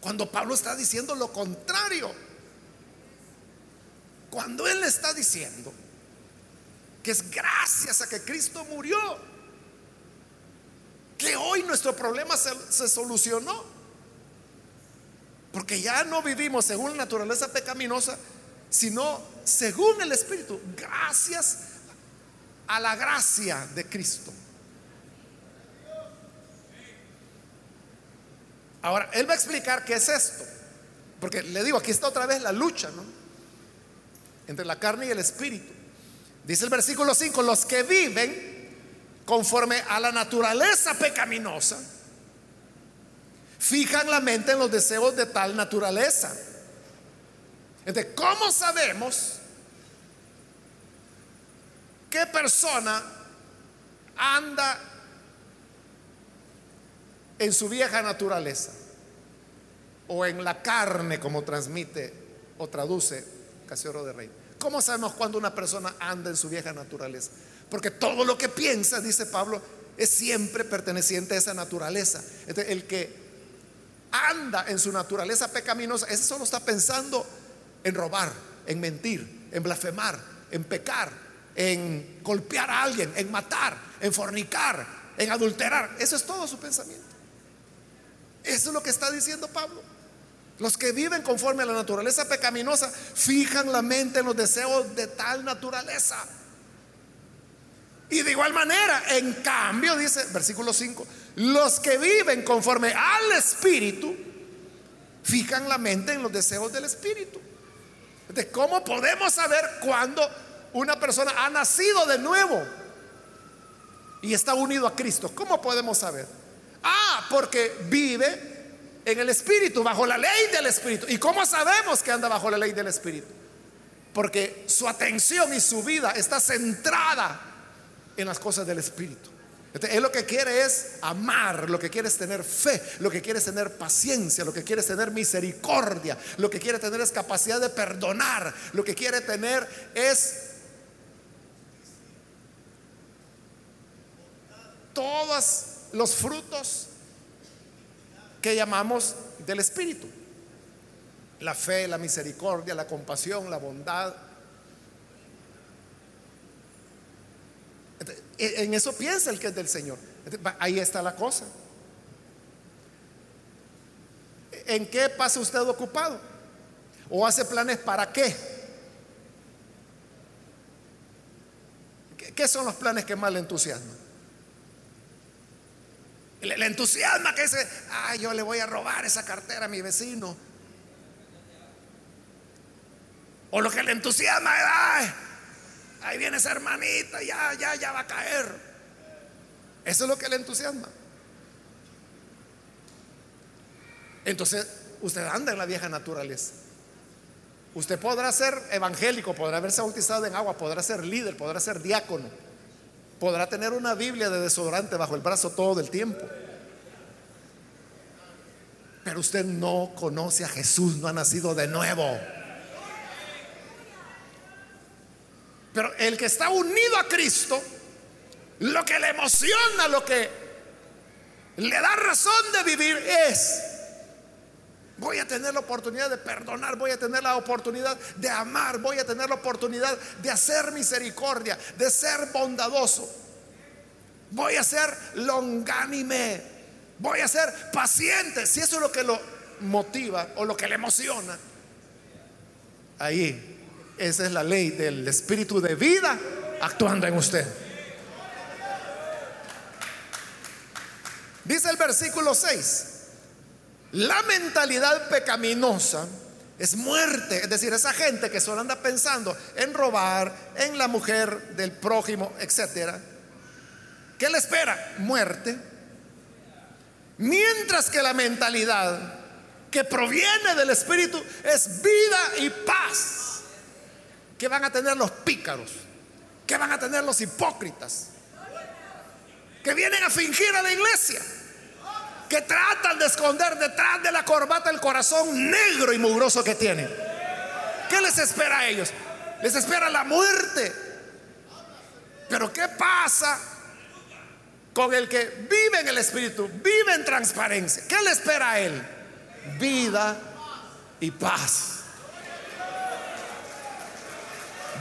Cuando Pablo está diciendo lo contrario. Cuando él está diciendo que es gracias a que Cristo murió, que hoy nuestro problema se, se solucionó. Porque ya no vivimos según la naturaleza pecaminosa, sino según el Espíritu, gracias a la gracia de Cristo. Ahora, él va a explicar qué es esto. Porque le digo, aquí está otra vez la lucha, ¿no? Entre la carne y el espíritu. Dice el versículo 5, los que viven conforme a la naturaleza pecaminosa, fijan la mente en los deseos de tal naturaleza. Entonces, ¿cómo sabemos qué persona anda en su vieja naturaleza o en la carne como transmite o traduce Casioro de Rey? ¿Cómo sabemos cuando una persona anda en su vieja naturaleza? Porque todo lo que piensa, dice Pablo, es siempre perteneciente a esa naturaleza. el que anda en su naturaleza pecaminosa, ese solo está pensando en robar, en mentir, en blasfemar, en pecar, en golpear a alguien, en matar, en fornicar, en adulterar. Eso es todo su pensamiento. Eso es lo que está diciendo Pablo. Los que viven conforme a la naturaleza pecaminosa fijan la mente en los deseos de tal naturaleza. Y de igual manera, en cambio, dice versículo 5, los que viven conforme al Espíritu, fijan la mente en los deseos del Espíritu. De cómo podemos saber cuando una persona ha nacido de nuevo y está unido a Cristo. ¿Cómo podemos saber? Ah, porque vive en el Espíritu, bajo la ley del Espíritu. ¿Y cómo sabemos que anda bajo la ley del Espíritu? Porque su atención y su vida está centrada en las cosas del Espíritu. él lo que quiere es amar, lo que quiere es tener fe, lo que quiere es tener paciencia, lo que quiere es tener misericordia, lo que quiere tener es capacidad de perdonar, lo que quiere tener es todos los frutos que llamamos del Espíritu. La fe, la misericordia, la compasión, la bondad, En eso piensa el que es del Señor. Ahí está la cosa. ¿En qué pasa usted ocupado? ¿O hace planes para qué? ¿Qué son los planes que más le entusiasman? Le, entusiasma que dice, ah, yo le voy a robar esa cartera a mi vecino. O lo que le entusiasma es, ahí viene esa hermanita, ya, ya, ya va a caer. Eso es lo que le entusiasma. Entonces, usted anda en la vieja naturaleza. Usted podrá ser evangélico, podrá haberse bautizado en agua, podrá ser líder, podrá ser diácono, podrá tener una Biblia de desodorante bajo el brazo todo el tiempo. Pero usted no conoce a Jesús, no ha nacido de nuevo. Pero el que está unido a Cristo, lo que le emociona, lo que le da razón de vivir es, voy a tener la oportunidad de perdonar, voy a tener la oportunidad de amar, voy a tener la oportunidad de hacer misericordia, de ser bondadoso, voy a ser longánime, voy a ser paciente. Si eso es lo que lo motiva o lo que le emociona, ahí esa es la ley del espíritu de vida actuando en usted. Dice el versículo 6, la mentalidad pecaminosa es muerte, es decir, esa gente que solo anda pensando en robar, en la mujer del prójimo, etcétera. ¿Qué le espera? Muerte. Mientras que la mentalidad que proviene del Espíritu es vida y paz que van a tener los pícaros, que van a tener los hipócritas, que vienen a fingir a la iglesia, que tratan de esconder detrás de la corbata el corazón negro y mugroso que tienen. ¿Qué les espera a ellos? Les espera la muerte. Pero ¿qué pasa con el que vive en el Espíritu, vive en transparencia? ¿Qué le espera a él? vida y paz.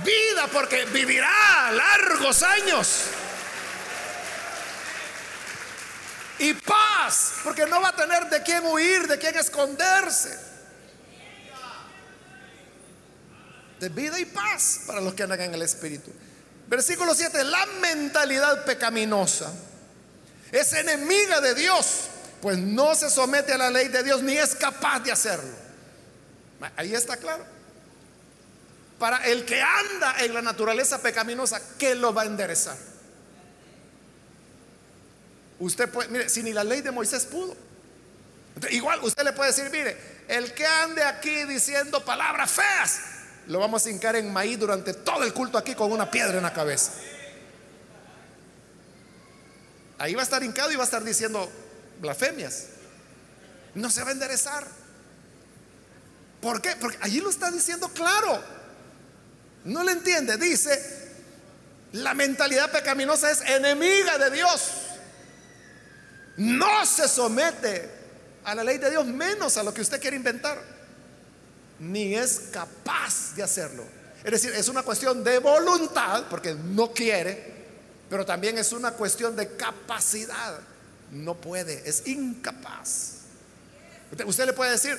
Vida porque vivirá largos años. Y paz porque no va a tener de quién huir, de quién esconderse. De vida y paz para los que andan en el Espíritu. Versículo 7, la mentalidad pecaminosa es enemiga de Dios, pues no se somete a la ley de Dios ni es capaz de hacerlo. Ahí está claro. Para el que anda en la naturaleza pecaminosa, ¿qué lo va a enderezar? Usted puede, mire, si ni la ley de Moisés pudo. igual usted le puede decir, mire, el que ande aquí diciendo palabras feas, lo vamos a hincar en maíz durante todo el culto aquí con una piedra en la cabeza. Ahí va a estar hincado y va a estar diciendo blasfemias. No se va a enderezar. ¿Por qué? Porque allí lo está diciendo claro. No le entiende. Dice, la mentalidad pecaminosa es enemiga de Dios. No se somete a la ley de Dios, menos a lo que usted quiere inventar. Ni es capaz de hacerlo. Es decir, es una cuestión de voluntad, porque no quiere, pero también es una cuestión de capacidad. No puede, es incapaz. Usted, le puede decir,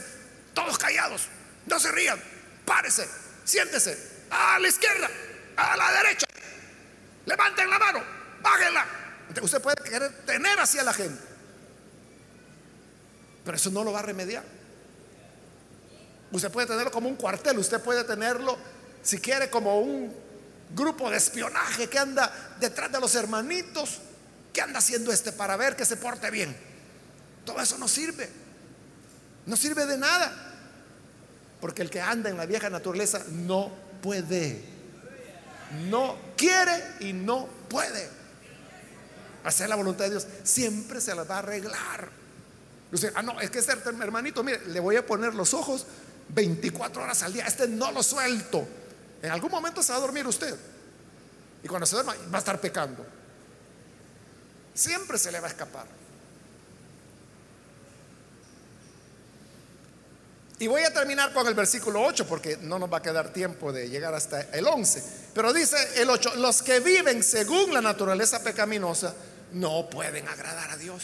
todos callados, no se rían, párese, siéntese, a la izquierda, a la derecha, levanten la mano, bájenla. Usted puede querer tener hacia la gente, pero eso no lo va a remediar. Usted puede tenerlo como un cuartel, usted puede tenerlo, si quiere, como un grupo de espionaje que anda detrás de los hermanitos. ¿Qué anda haciendo este para ver que se porte bien? Todo eso no sirve. No sirve de nada. Porque el que anda en la vieja naturaleza no puede. No quiere y no puede. Hacer la voluntad de Dios siempre se la va a arreglar. Ah, no, es que este hermanito, mire, le voy a poner los ojos 24 horas al día. Este no lo suelto. En algún momento se va a dormir usted. Y cuando se duerma va a estar pecando. Siempre se le va a escapar. Y voy a terminar con el versículo 8 porque no nos va a quedar tiempo de llegar hasta el 11. Pero dice el 8, los que viven según la naturaleza pecaminosa no pueden agradar a Dios.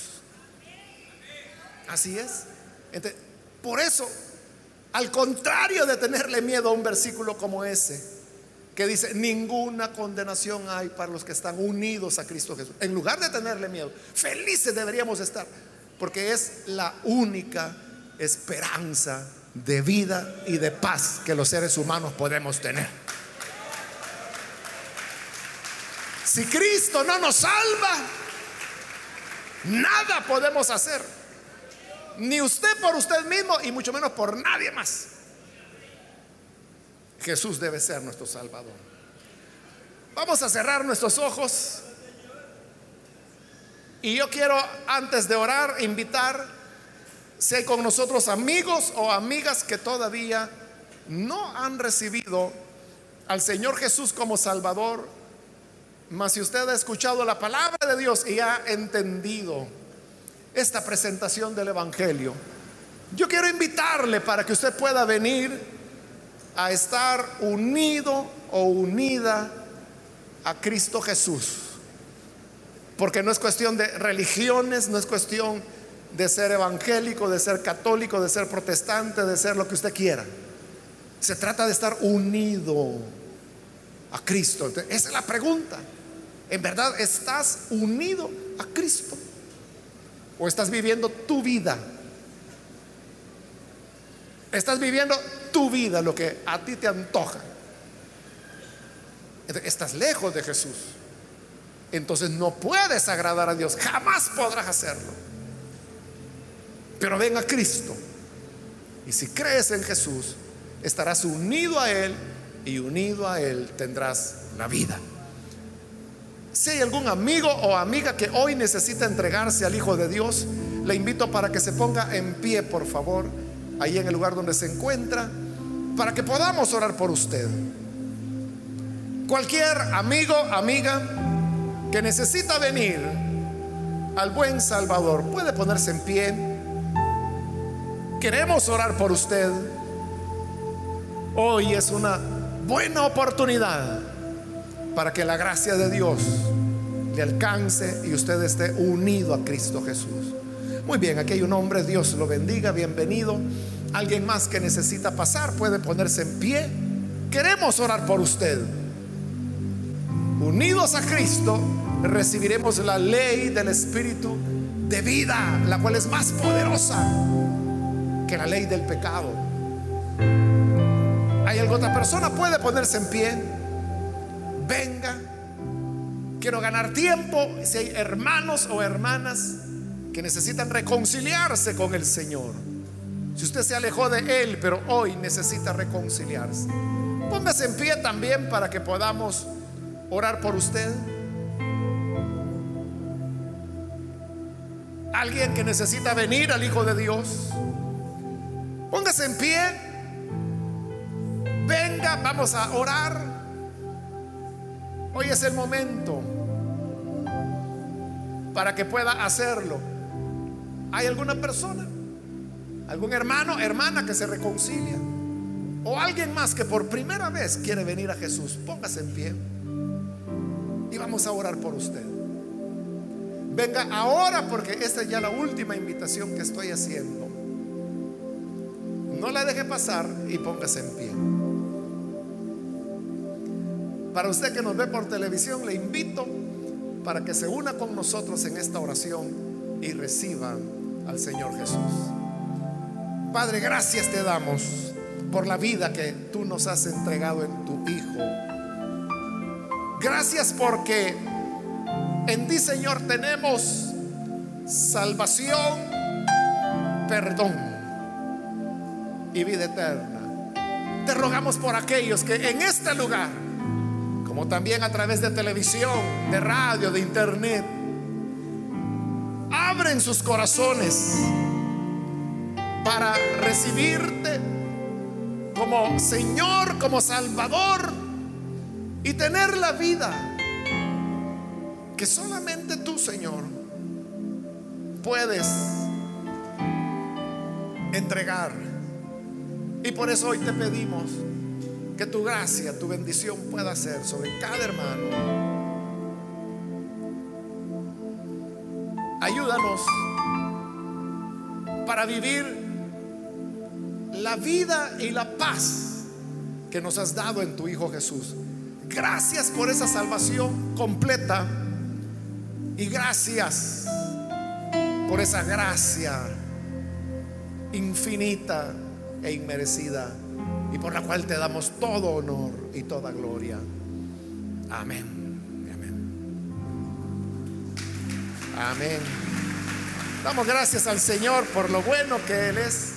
Así es. por eso al contrario de tenerle miedo a un versículo como ese, que dice, ninguna condenación hay para los que están unidos a Cristo Jesús. En lugar de tenerle miedo, felices deberíamos estar, porque es la única esperanza de vida y de paz que los seres humanos podemos tener. Si Cristo no nos salva, nada podemos hacer. Ni usted por usted mismo y mucho menos por nadie más. Jesús debe ser nuestro Salvador. Vamos a cerrar nuestros ojos. Y yo quiero, antes de orar, invitar, si hay con nosotros amigos o amigas que todavía no han recibido al Señor Jesús como Salvador, mas si usted ha escuchado la palabra de Dios y ha entendido esta presentación del Evangelio, yo quiero invitarle para que usted pueda venir a estar unido o unida a Cristo Jesús. Porque no es cuestión de religiones, no es cuestión de ser evangélico, de ser católico, de ser protestante, de ser lo que usted quiera. Se trata de estar unido a Cristo. esa es la pregunta. ¿En verdad estás unido a Cristo? ¿O estás viviendo tu vida? Estás viviendo tu vida, lo que a ti te antoja. Estás lejos de Jesús. Entonces no puedes agradar a Dios. Jamás podrás hacerlo. Pero ven a Cristo. Y si crees en Jesús, estarás unido a Él y unido a Él tendrás la vida. Si hay algún amigo o amiga que hoy necesita entregarse al Hijo de Dios, le invito para que se ponga en pie, por favor, ahí en el lugar donde se encuentra, para que podamos orar por usted. Cualquier amigo, amiga que necesita venir al buen Salvador puede ponerse en pie. Queremos orar por usted. Hoy es una buena oportunidad para que la gracia de Dios le alcance y usted esté unido a Cristo Jesús. Muy bien, aquí hay un hombre, Dios lo bendiga, bienvenido. Alguien más que necesita pasar puede ponerse en pie. Queremos orar por usted. Unidos a Cristo, recibiremos la ley del Espíritu de vida, la cual es más poderosa que la ley del pecado. ¿Hay alguna persona? Puede ponerse en pie. Venga. Quiero ganar tiempo. Si hay hermanos o hermanas que necesitan reconciliarse con el Señor. Si usted se alejó de Él, pero hoy necesita reconciliarse. Póngase en pie también para que podamos orar por usted. Alguien que necesita venir al Hijo de Dios. Póngase en pie. Venga, vamos a orar. Hoy es el momento para que pueda hacerlo. ¿Hay alguna persona? ¿Algún hermano, hermana que se reconcilia? ¿O alguien más que por primera vez quiere venir a Jesús? Póngase en pie. Y vamos a orar por usted. Venga ahora porque esta es ya la última invitación que estoy haciendo. No la deje pasar y póngase en pie. Para usted que nos ve por televisión, le invito para que se una con nosotros en esta oración y reciba al Señor Jesús. Padre, gracias te damos por la vida que tú nos has entregado en tu Hijo. Gracias porque en ti, Señor, tenemos salvación, perdón y vida eterna. Te rogamos por aquellos que en este lugar, como también a través de televisión, de radio, de internet, abren sus corazones para recibirte como Señor, como Salvador y tener la vida que solamente tú, Señor, puedes entregar. Y por eso hoy te pedimos que tu gracia, tu bendición pueda ser sobre cada hermano. Ayúdanos para vivir la vida y la paz que nos has dado en tu Hijo Jesús. Gracias por esa salvación completa y gracias por esa gracia infinita e inmerecida y por la cual te damos todo honor y toda gloria. Amén. Amén. Amén. Damos gracias al Señor por lo bueno que Él es.